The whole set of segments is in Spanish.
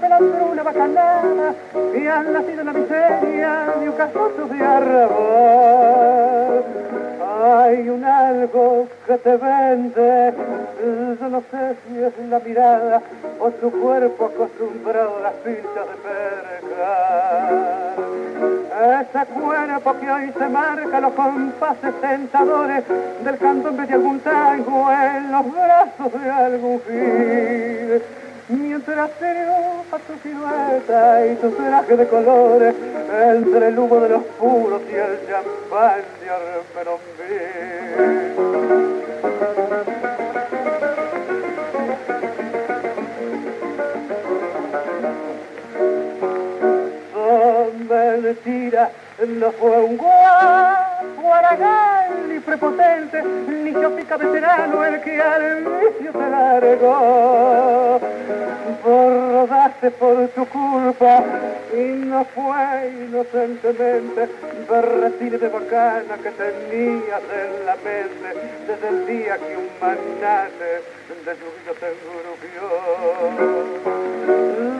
pelando una bacanada y han nacido en la miseria de un casoso de arrabal. Hay un algo que te vende, yo no sé si es la mirada o tu cuerpo acostumbrado a las pinchas de percal. Ese cuerpo que hoy se marca los compases tentadores del candombe de algún tango en los brazos de algún gil. Mientras triunfa tu silueta y tu traje de colores entre el humo de los puros y el champán de Armenombil. son mentira, no fue un guapo aragán ni prepotente, veterano el que al vicio te largó. Bordaste por tu culpa y no fue inocentemente berretines de bacana que tenías en la mente desde el día que un manate de lluvia te engrupió.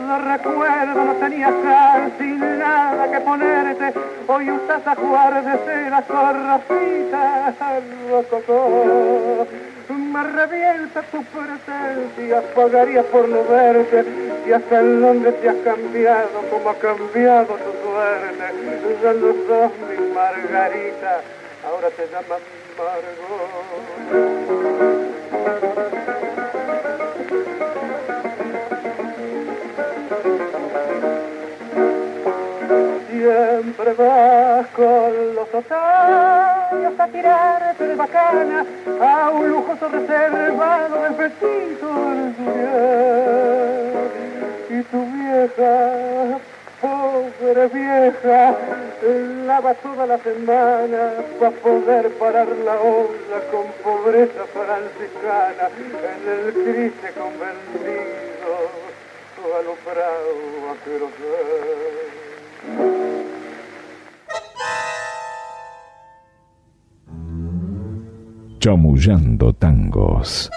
Lo recuerdo, no tenías casi nada que ponerte. Hoy usas a jugar de cera zorrafita rococó. Me revienta tu presencia, pagaría por no verte. Y hasta el nombre te has cambiado, como ha cambiado tu suerte. Ya no sos mi Margarita, ahora te llaman Siempre vas con los otarios a tirarte de bacana a un lujoso reservado del petito Y tu vieja, pobre vieja, lava toda la semana para poder parar la onda con pobreza franciscana en el triste convencido alumbrado a querosén. Chamullando tangos.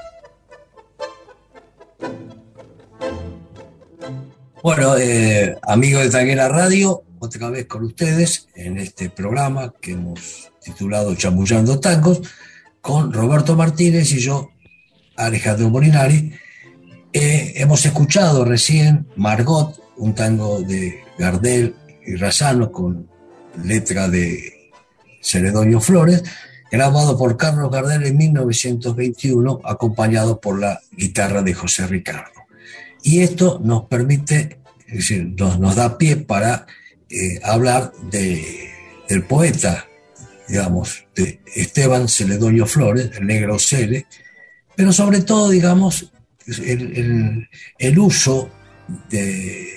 Bueno, eh, amigos de Tanguera Radio, otra vez con ustedes en este programa que hemos titulado Chamullando Tangos, con Roberto Martínez y yo, Alejandro Molinari. Eh, hemos escuchado recién Margot, un tango de Gardel y Razano con letra de Celedonio Flores, grabado por Carlos Gardel en 1921, acompañado por la guitarra de José Ricardo. Y esto nos permite, es decir, nos, da pie para eh, hablar de, del poeta, digamos, de Esteban Celedonio Flores, el negro Cele, pero sobre todo, digamos, el, uso de,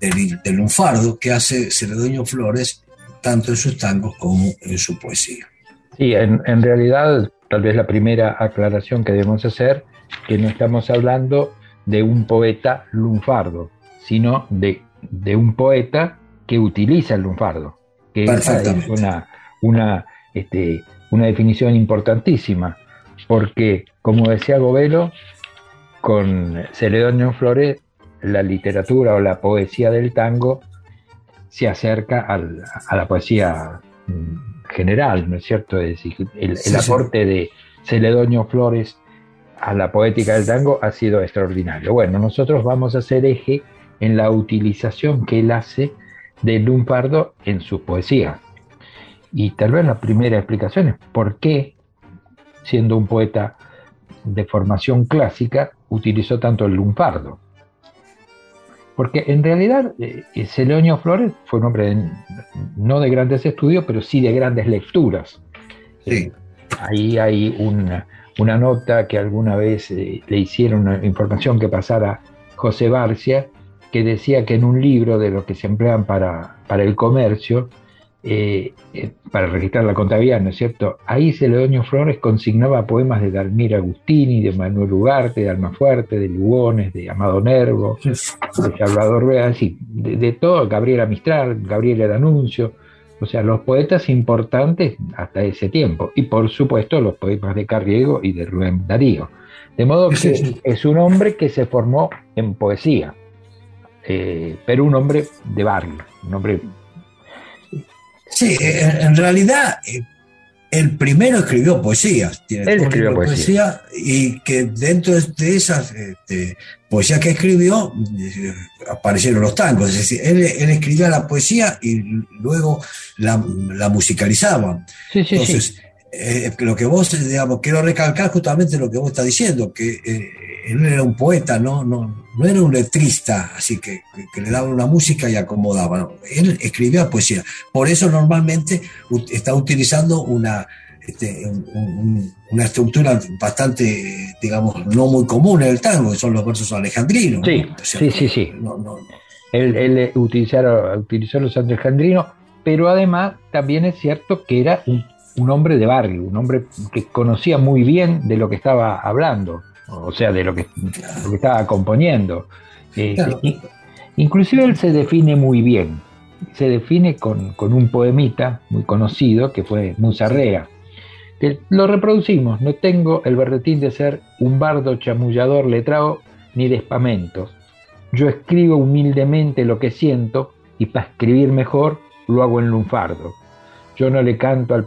del, del lunfardo que hace Celedonio Flores tanto en sus tangos como en su poesía. Sí, en, en, realidad, tal vez la primera aclaración que debemos hacer, que no estamos hablando de un poeta lunfardo, sino de, de un poeta que utiliza el lunfardo, que es una, una, este, una definición importantísima, porque, como decía Govelo, con Celedonio Flores, la literatura o la poesía del tango se acerca al, a la poesía general, ¿no es cierto? Es decir, el, sí, el aporte sí. de Celedonio Flores a la poética del tango ha sido extraordinario. Bueno, nosotros vamos a hacer eje en la utilización que él hace del lunfardo en su poesía. Y tal vez la primera explicación es por qué, siendo un poeta de formación clásica, utilizó tanto el lunfardo. Porque en realidad eh, Celedonio Flores fue un hombre no de grandes estudios, pero sí de grandes lecturas. Sí. ahí hay una, una, nota que alguna vez eh, le hicieron una información que pasara José Barcia, que decía que en un libro de los que se emplean para, para el comercio, eh, eh, para registrar la contabilidad, ¿no es cierto? Ahí Celedonio Flores consignaba poemas de Dalmir Agustini, de Manuel Ugarte, de Almafuerte, de Lugones, de Amado Nervo, de Salvador Rueda, así, de, de, todo, Gabriela Mistral, Gabriela D'Annunzio, o sea, los poetas importantes hasta ese tiempo, y por supuesto los poemas de Carriego y de Rubén Darío. De modo que es un hombre que se formó en poesía, eh, pero un hombre de barrio, un hombre Sí, en, realidad eh, el primero escribió poesías, tiene Él escribió poesía. y que dentro de esas este, poesías que escribió eh, aparecieron los tangos, es decir, él, escribía la poesía y luego la, musicalizaba. Sí, sí, Entonces, eh, lo que vos, digamos, quiero recalcar justamente lo que vos estás diciendo, que él era un poeta, no, no, no era un letrista, así que, que, le daba una música y acomodaba. Él escribía poesía. Por eso normalmente está utilizando una, este, una estructura bastante, digamos, no muy común en el tango, que son los versos alejandrinos. Sí, sí, sí, Él, él utilizó, utilizó los alejandrinos, pero además también es cierto que era un, un hombre de barrio, un hombre que conocía muy bien de lo que estaba hablando o sea, de lo que, estaba componiendo. Eh, inclusive él se define muy bien, se define con, un poemita muy conocido que fue Musarrea, que lo reproducimos, no tengo el berretín de ser un bardo chamullador letrado ni de espamentos. Yo escribo humildemente lo que siento y para escribir mejor lo hago en lunfardo. Yo no le canto al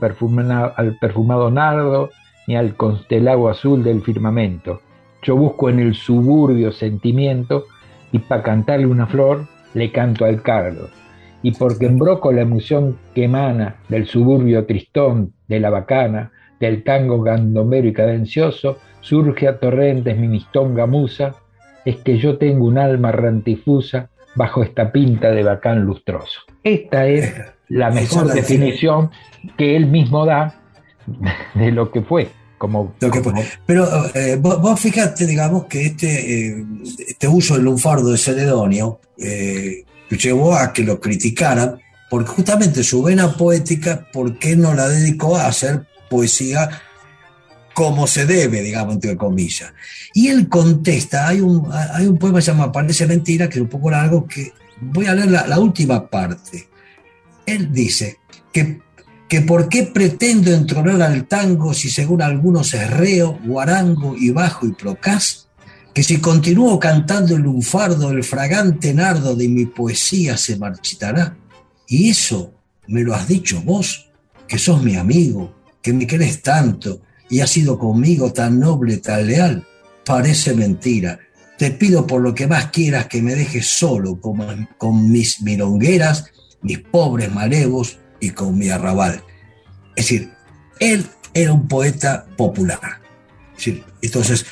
al perfumado nardo ni al constelado azul del firmamento. Yo busco en el suburbio sentimiento y para cantarle una flor le canto al cardo. Y porque embroco la emoción que emana del suburbio tristón, de la bacana, del tango gandomero y cadencioso, surge a torrentes mi mistonga musa, es que yo tengo un alma rantifusa bajo esta pinta de bacán lustroso. Esta es la mejor definición que él mismo da de lo que fue. Pero eh, vos, fíjate, digamos, que este, eh, este uso del lunfardo de Celedonio eh, llevó a que lo criticaran, porque justamente su vena poética, ¿por qué no la dedicó a hacer poesía como se debe, digamos, entre comillas? Y él contesta, hay un, hay un poema que se llama Parece Mentira, que es un poco largo, que voy a leer la última parte. Él dice que que por qué pretendo entronar al tango si según algunos es reo, guarango y bajo y procaz, que si continúo cantando el lunfardo, el fragante nardo de mi poesía se marchitará. Y eso me lo has dicho vos, que sos mi amigo, que me querés tanto y has sido conmigo tan noble, tan leal. Parece mentira. Te pido por lo que más quieras que me dejes solo con, mis milongueras, mis pobres malevos y con mi arrabal. Es decir, él era un poeta popular. entonces,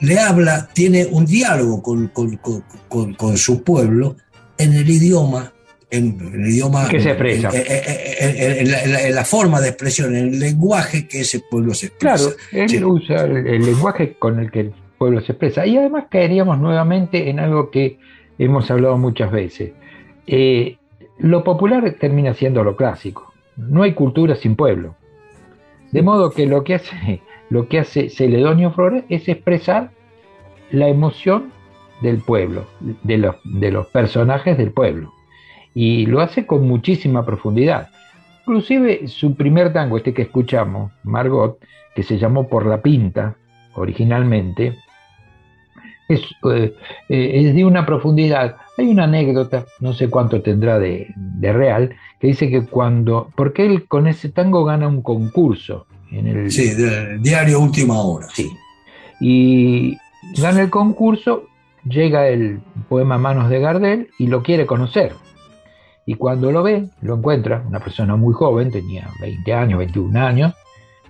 le habla, tiene un diálogo con, su pueblo en el idioma, en, el idioma que se expresa. En, la, forma de expresión, en el lenguaje que ese pueblo se expresa. Claro, él usa el, lenguaje con el que el pueblo se expresa. Y además caeríamos nuevamente en algo que hemos hablado muchas veces. Eh, lo popular termina siendo lo clásico. No hay cultura sin pueblo. De modo que lo que hace, lo que hace Celedonio Flores es expresar la emoción del pueblo, de los, de los personajes del pueblo. Y lo hace con muchísima profundidad. Inclusive su primer tango, este que escuchamos, Margot, que se llamó Por la Pinta originalmente, es, eh, eh, es de una profundidad hay una anécdota, no sé cuánto tendrá de, real, que dice que cuando, porque él con ese tango gana un concurso. En el, sí, diario Última Hora. Sí. Y gana el concurso, llega el poema Manos de Gardel y lo quiere conocer. Y cuando lo ve, lo encuentra, una persona muy joven, tenía 20 años, 21 años,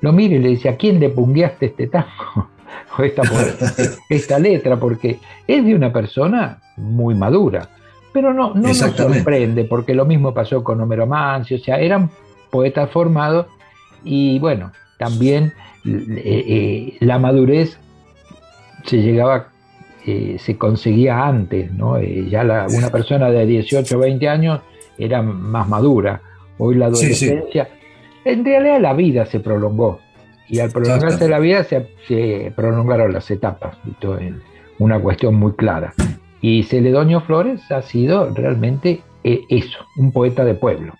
lo mira y le dice, ¿a quién le pungueaste este tango? esta, esta letra, porque es de una persona muy madura. Pero no, no nos sorprende, porque lo mismo pasó con Homero Mansi, o sea, eran poetas formados y bueno, también eh, eh, la madurez se llegaba, eh, se conseguía antes, ¿no? ya una persona de 18 o 20 años era más madura, hoy la adolescencia, en realidad la vida se prolongó, y al prolongarse la vida se, prolongaron las etapas, esto es una cuestión muy clara. Y Celedonio Flores ha sido realmente eh, eso, un poeta de pueblo.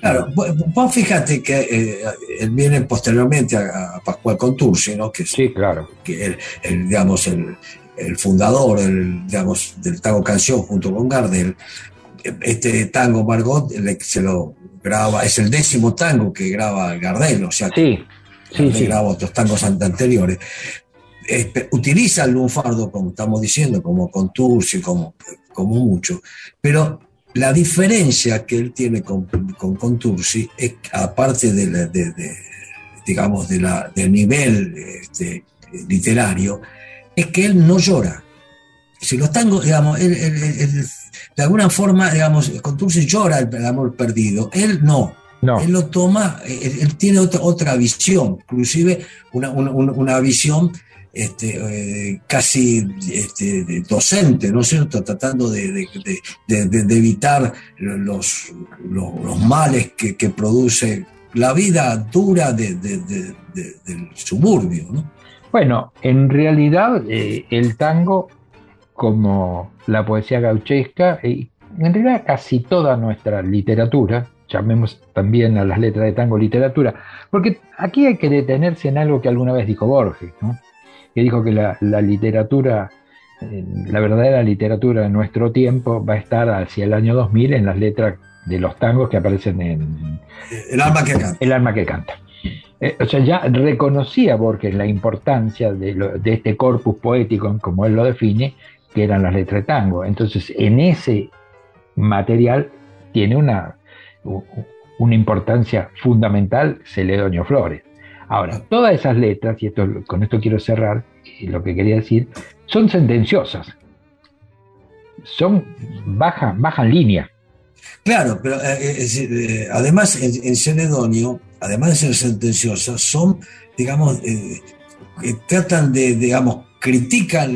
Claro, vos fíjate que eh, él viene posteriormente a, Pascual Contursi, ¿no? Que sí, claro. Que el, digamos, el, fundador el, digamos, del tango canción junto con Gardel. Este tango Margot se lo graba, es el décimo tango que graba Gardel, o sea, sí sí, sí. grabó otros tangos anteriores. utiliza el lunfardo, como estamos diciendo, como contursi, como, como mucho, pero la diferencia que él tiene con, con Contursi es, aparte de, digamos, de la, del nivel este, literario, es que él no llora. Si los tangos, digamos, de alguna forma, digamos, Contursi llora el amor perdido, él no. Él lo toma, él, tiene otra, otra visión, inclusive una, visión este, eh, casi este, docente, ¿no es cierto? Tratando de, evitar los, los, males que, produce la vida dura del suburbio, ¿no? Bueno, en realidad eh, el tango, como la poesía gauchesca, y en realidad casi toda nuestra literatura, llamemos también a las letras de tango literatura, porque aquí hay que detenerse en algo que alguna vez dijo Borges, que dijo que la, literatura, eh, la verdadera literatura de nuestro tiempo va a estar hacia el año 2000 en las letras de los tangos que aparecen en El alma que canta. El alma que canta. Eh, o sea, ya reconocía Borges la importancia de, de este corpus poético, como él lo define, que eran las letras de tango. Entonces, en ese material tiene una una importancia fundamental Celedonio Flores. Ahora, todas esas letras, y esto, con esto quiero cerrar lo que quería decir, son sentenciosas. Son bajan, bajan línea. Claro, pero eh, eh, eh, además en, Celedonio, además de ser sentenciosas, son, digamos, tratan de, digamos, critican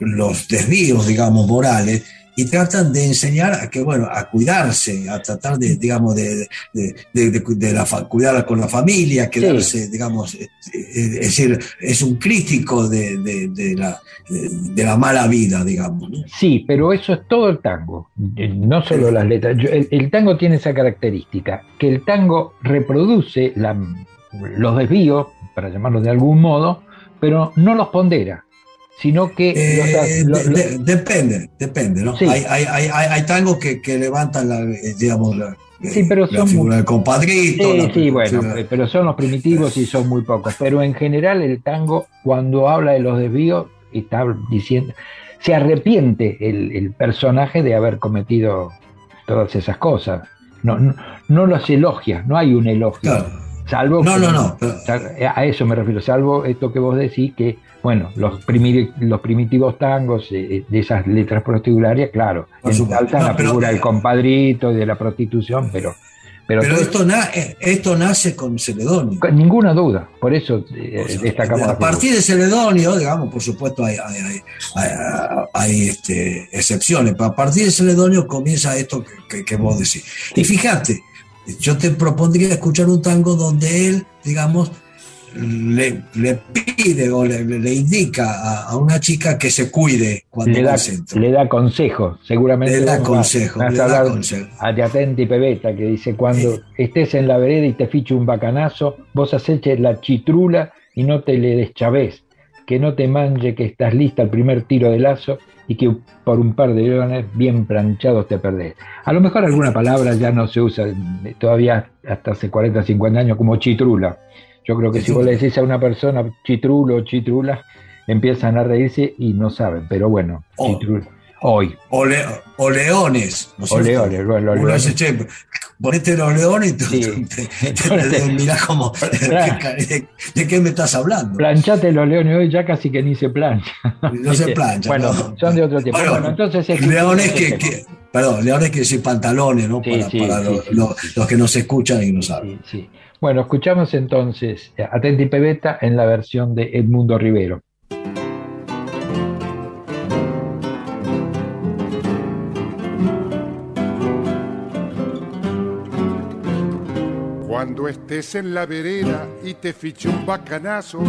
los desvíos, digamos, morales y tratan de enseñar a que, bueno, a cuidarse, a tratar de, digamos, de, de, la, cuidar con la familia, quedarse, digamos, eh, eh, es decir, es un crítico de, la, de, la mala vida, digamos. Sí, pero eso es todo el tango, eh, no solo las letras. El, tango tiene esa característica, que el tango reproduce los desvíos, para llamarlos de algún modo, pero no los pondera sino que... Eh, depende, depende, ¿no? Hay, hay, hay, hay, tangos que, que, levantan la, eh, digamos, la, sí, pero la figura del compadrito. Sí, sí bueno, pero son los primitivos y son muy pocos. Pero en general el tango, cuando habla de los desvíos, está diciendo, se arrepiente el, el personaje de haber cometido todas esas cosas. No, no, no los elogia, no hay un elogio. Salvo no, no, no. A eso me refiero, salvo esto que vos decís, que bueno, los, los primitivos tangos de esas letras protibularias, claro, ensalzan la figura del compadrito y de la prostitución, pero... Pero, esto, eh, esto nace con Celedonio. ninguna duda, por eso eh, destacamos. A partir de Celedonio, digamos, por supuesto hay, hay, este, excepciones, pero a partir de Celedonio comienza esto que, vos decís. Y fíjate, yo te propondría escuchar un tango donde él, digamos, le, pide o le, indica a, una chica que se cuide cuando le da. Le da consejo, seguramente. Le da consejo. le da consejo. A Atenti Pebeta, que dice: Cuando estés en la vereda y te fiche un bacanazo, vos aceches la chitrula y no te le deschavés. Que no te manje que estás lista al primer tiro de lazo y que por un par de leones bien planchados te perdés. A lo mejor alguna palabra ya no se usa todavía hasta hace 40, 50 años como chitrula yo creo que si vos le decís a una persona chitrulo o chitrula, empiezan a reírse y no saben, pero bueno, hoy. O, leones. o leones, ponete los leones y tú, te, mirás como, ¿de, qué me estás hablando? Planchate los leones hoy, ya casi que ni se plancha. No se plancha. Bueno, son de otro tipo. Bueno, entonces es leones que, que, perdón, leones que sí pantalones, ¿no? para, para los, que nos escuchan y nos saben. Bueno, escuchamos entonces Atenti Pebeta en la versión de Edmundo Rivero. Cuando estés en la vereda y te fiche un bacanazo,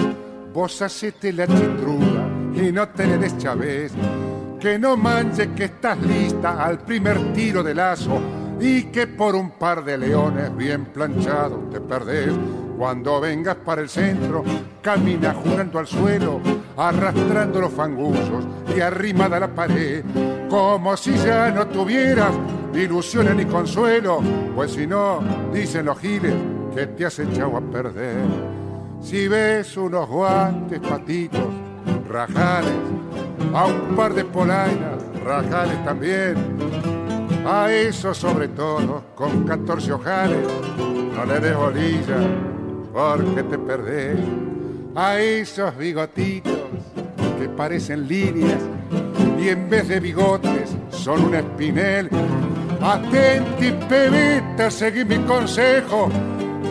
vos hacete la chitruda y no te le des chavés. Que no manches que estás lista al primer tiro de lazo y que por un par de leones bien planchados te perdés. Cuando vengas para el centro, camina jurando al suelo, arrastrando los fangullos y arrimada a la pared, como si ya no tuvieras ilusiones ni consuelo, pues si no, dicen los giles que te has echado a perder. Si ves unos guantes patitos, rajales, a un par de polainas, rajales también, a eso sobre todo, con 14 ojales, no le des bolilla, porque te perdés. A esos bigotitos que parecen líneas y en vez de bigotes son un espinel Atenti, pebeta, seguí mi consejo.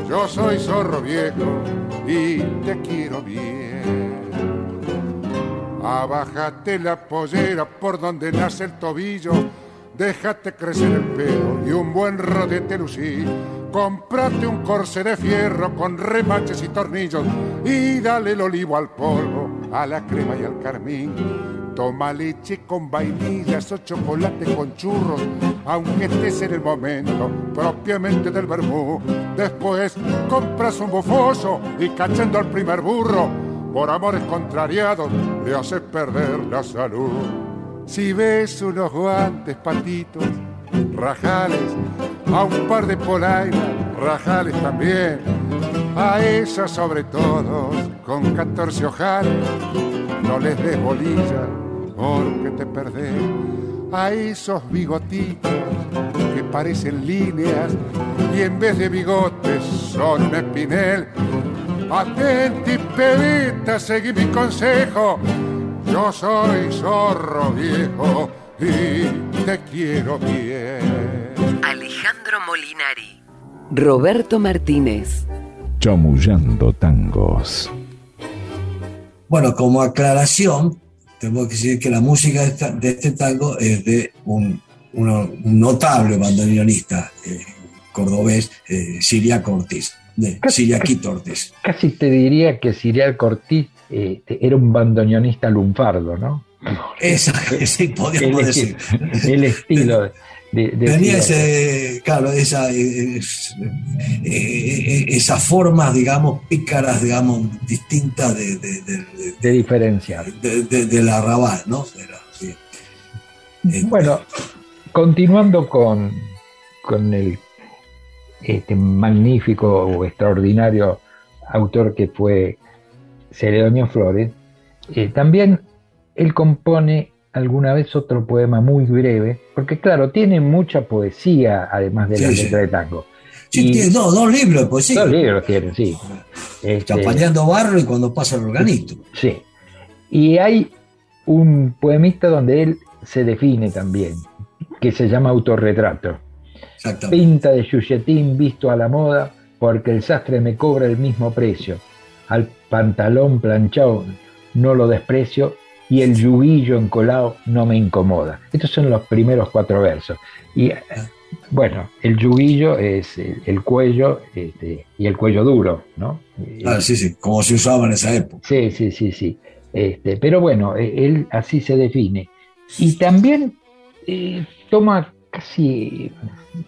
Yo soy zorro viejo y te quiero bien. Abájate la pollera por donde nace el tobillo. Déjate crecer el pelo y un buen rodete lucí. Comprate un corse de fierro con remaches y tornillos y dale el olivo al polvo, a la crema y al carmín Toma leche con vainillas o chocolate con churros, aunque estés en el momento propiamente del vermú. Después compras un bufoso y cachando al primer burro, por amores contrariados le haces perder la salud. Si ves unos guantes patitos, rajales, a un par de polainas, rajales también, a esas sobre todo, con 14 ojales, no les des bolilla porque te perdés a esos bigotitos que parecen líneas y en vez de bigotes son espinel. Atenti, pebita, seguí mi consejo. Yo soy zorro viejo y te quiero bien. Alejandro Molinari. Roberto Martínez. Chamullando tangos. Bueno, como aclaración, tengo que decir que la música de, este tango es de un, notable bandoneonista eh, cordobés, eh, Siria Cortés, de Siriaquito Ortiz. Casi te diría que Siria Cortés eh, era un bandoneonista lunfardo, ¿no? Esa, sí, podríamos decir. El estilo. Tenía ese, claro, esa, eh, eh, eh, esas formas, digamos, pícaras, digamos, distintas de, de, diferenciar. De, la arrabal, ¿no? bueno, continuando con, con el este magnífico o extraordinario autor que fue Celedonio Flores, también él compone alguna vez otro poema muy breve, porque claro, tiene mucha poesía además de la letra de tango. Sí, tiene dos, libros de poesía. Dos libros tiene, sí. Este, barro y cuando pasa el organito. Sí. Y hay un poemista donde él se define también, que se llama Autorretrato. Pinta de chuchetín visto a la moda, porque el sastre me cobra el mismo precio. Al pantalón planchado no lo desprecio y el yuguillo encolado no me incomoda. Estos son los primeros cuatro versos. Y bueno, el yuguillo es el, cuello este, y el cuello duro, ¿no? Ah, sí, sí, como se usaba en esa época. Sí, sí, sí, sí. Este, pero bueno, e, él así se define. Y también eh, toma casi,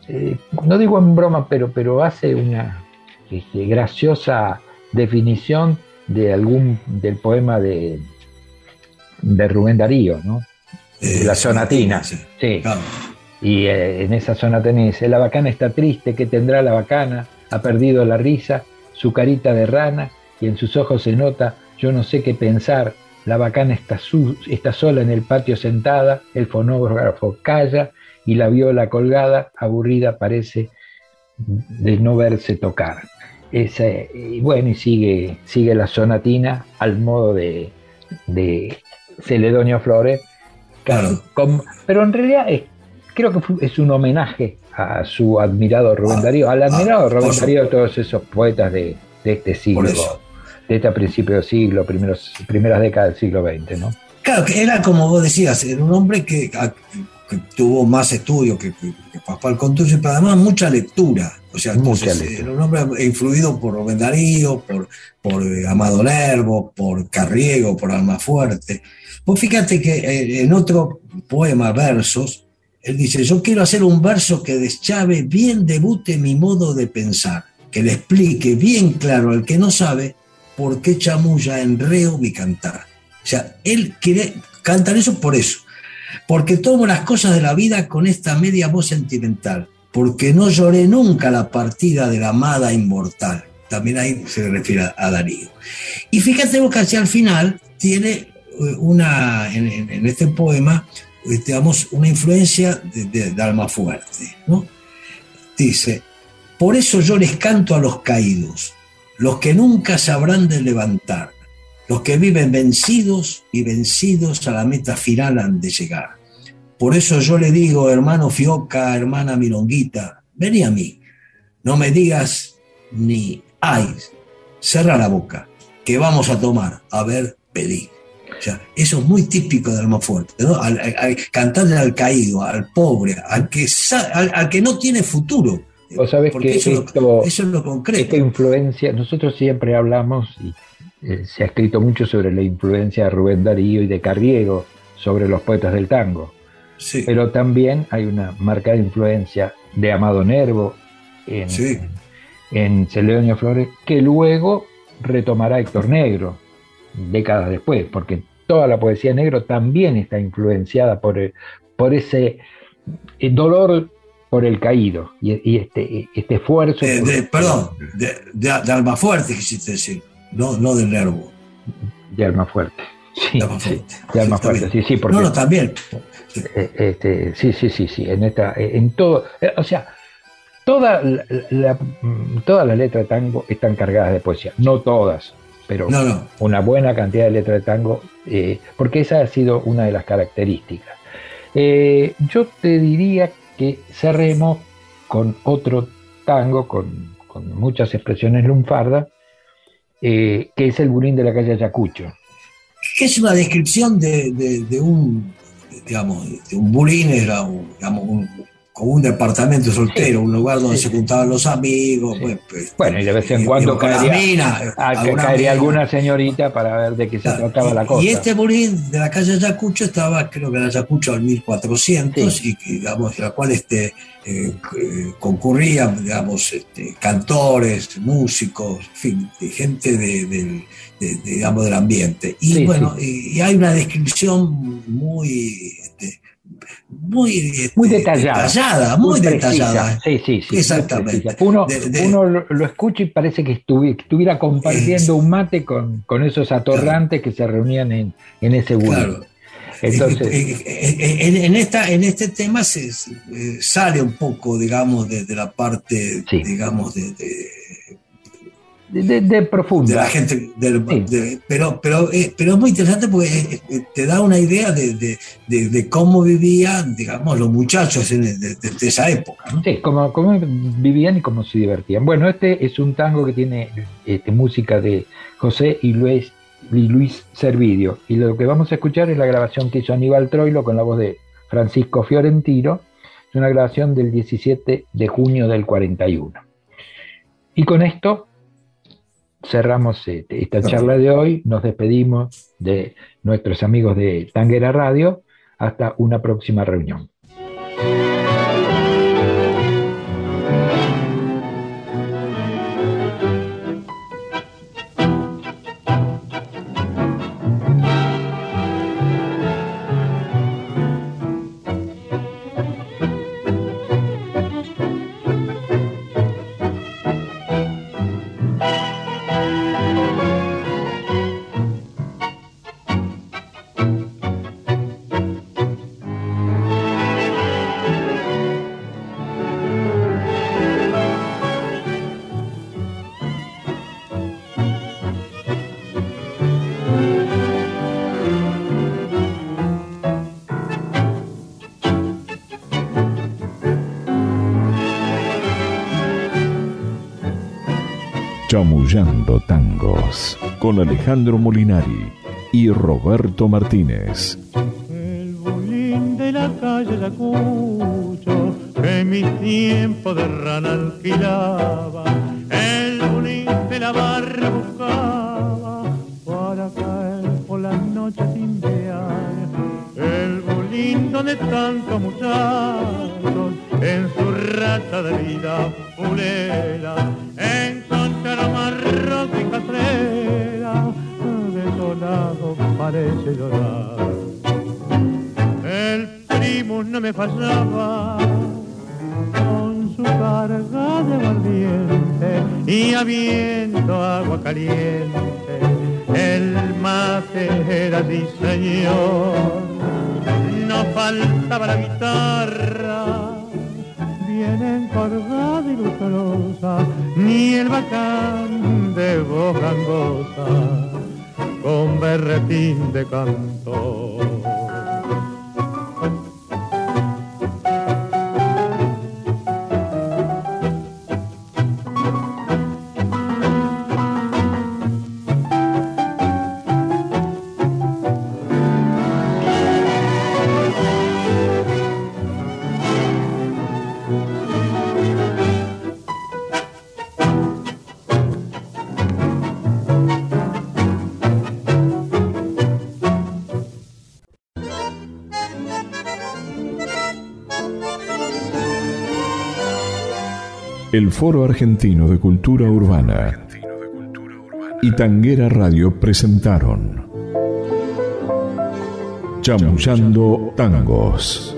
eh, no digo en broma, pero, pero hace una este, graciosa definición de algún del poema de de Rubén Darío, ¿no? Eh, la sonatina. Sí. Y eh, en esa sonatina dice, la bacana está triste, ¿qué tendrá la bacana? Ha perdido la risa, su carita de rana, y en sus ojos se nota, yo no sé qué pensar, la bacana está, está sola en el patio sentada, el fonógrafo calla, y la viola colgada, aburrida, parece de no verse tocar. Ese, y bueno, y sigue, sigue la sonatina al modo de, de Celedonio Flores. Claro. Con- pero en realidad es- creo que es un homenaje a su admirado Rubén Ah, Darío, al admirado ah, Rubén por Darío de todos esos poetas de, de este siglo, de este principio del siglo, primeros, primeras décadas del siglo XX, ¿no? Claro, que era como vos decías, era un hombre que, que tuvo más estudios que, que, que Pascual Contursi, pero además mucha lectura. O sea, Mucha entonces, lectura. era un hombre influido por Rubén Darío, por, por eh, Amado Nervo, por Carriego, por Almafuerte. Vos fíjate que eh, en otro poema, versos, él dice, yo quiero hacer un verso que deschave bien debute mi modo de pensar, que le explique bien claro al que no sabe por qué chamulla en reo mi cantar. O sea, él quiere cantar eso por eso, porque tomo las cosas de la vida con esta media voz sentimental, porque no lloré nunca la partida de la amada inmortal. También ahí se refiere a- Darío. Y fíjate que hacia el final tiene eh, una, en, este poema, eh, digamos, una influencia de, de, de Almafuerte, ¿no? Dice, por eso yo les canto a los caídos, los que nunca sabrán de levantar, los que viven vencidos y vencidos a la meta final han de llegar. Por eso yo le digo, hermano Fioca, hermana Milonguita, vení a mí, no me digas ni ay, cerra la boca, que vamos a tomar, a ver, pedí. O sea, eso es muy típico de Almafuerte, ¿no? Al, cantarle al caído, al pobre, al que, al, al que no tiene futuro. Vos sabés Porque que eso, es lo- esto- eso es lo concreto. Esta influencia, nosotros siempre hablamos, y eh, se ha escrito mucho sobre la influencia de Rubén Darío y de Carriego sobre los poetas del tango, Sí, pero también hay una marcada influencia de Amado Nervo en, Sí. en Celedonio Flores, que luego retomará Héctor Negro décadas después, porque toda la poesía negro también está influenciada por, el- por ese eh, dolor por el caído y, y este, este esfuerzo. Eh, por- de- perdón, de, de, de Almafuerte quisiste decir, no, no del nervo. de alma fuerte. Sí, De Almafuerte. sí, de alma fuerte, sí, sí, porque No, no, también. eh, este, sí, sí, sí, sí, en esta, eh, en todo, eh, o sea, toda la, la- todas las letras de tango están cargadas de poesía, no todas, pero No, no. una buena cantidad de letras de tango, eh, porque esa ha sido una de las características. Eh, yo te diría que cerremos con otro tango, con, con muchas expresiones lunfardas, eh, que es el Burín de la calle Ayacucho. es una descripción de, un, digamos, de un bulín, era digamos, un, como un departamento soltero, un lugar donde Sí, se sí. juntaban los amigos. Sí. pues, pues, Bueno, y de vez en cuando caería- minas, alguna caería alguna señorita para ver de qué se Claro, trataba y, la cosa. y este bulín de la calle Ayacucho estaba, creo que en Ayacucho al 1400, Sí. y digamos, la cual este, eh, eh, concurrían, digamos, este, cantores, músicos, en fin, gente de- del, de- de, digamos, del ambiente. Y Sí, bueno, Y, y hay una descripción muy, este, muy, este, muy detallada. detallada, muy, detallada. Sí, sí, sí. Exactamente. Uno, De- de- uno lo, lo escucha y parece que estuvi- que estuviera compartiendo un mate con, con esos atorrantes que se reunían en, en ese bulín. Claro. Entonces, Eh, eh, eh, en, en esta, en este tema se, se, eh, sale un poco, digamos, de, de la parte, Sí. digamos, de, de- de, de- de la gente. del- Sí. de- pero, pero, eh, pero es muy interesante porque eh, eh, te da una idea de, de- cómo vivían, digamos, los muchachos en- de, esa época. ¿no? Sí, cómo, cómo vivían y cómo se divertían. Bueno, este es un tango que tiene este, música de José y Luis, y Luis Servidio. Y lo que vamos a escuchar es la grabación que hizo Aníbal Troilo con la voz de Francisco Fiorentino. Es una grabación del 17 de junio del 41. Y con esto cerramos este, esta charla de hoy. Nos despedimos de nuestros amigos de Tanguera Radio. Hasta una próxima reunión. Tangos con Alejandro Molinari y Roberto Martínez. El bulín de la calle Ayacucho que mi tiempo de rana alquilaba, el bulín de la barra buscaba para caer por las noches sin el bulín donde tantos muchachos en su raza de vida pulera encontraron marrón y castrera desolado parece llorar. El primo no me fallaba con su carga de aguardiente y habiendo agua caliente el mate era no faltaba la guitarra bien encorvada y lustrosa, ni el bacán de voz gangosa, con berretín de cantor. El Foro Argentino de Cultura Urbana y Tanguera Radio presentaron Chamullando Tangos.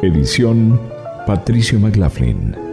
Edición Patricio McLaughlin.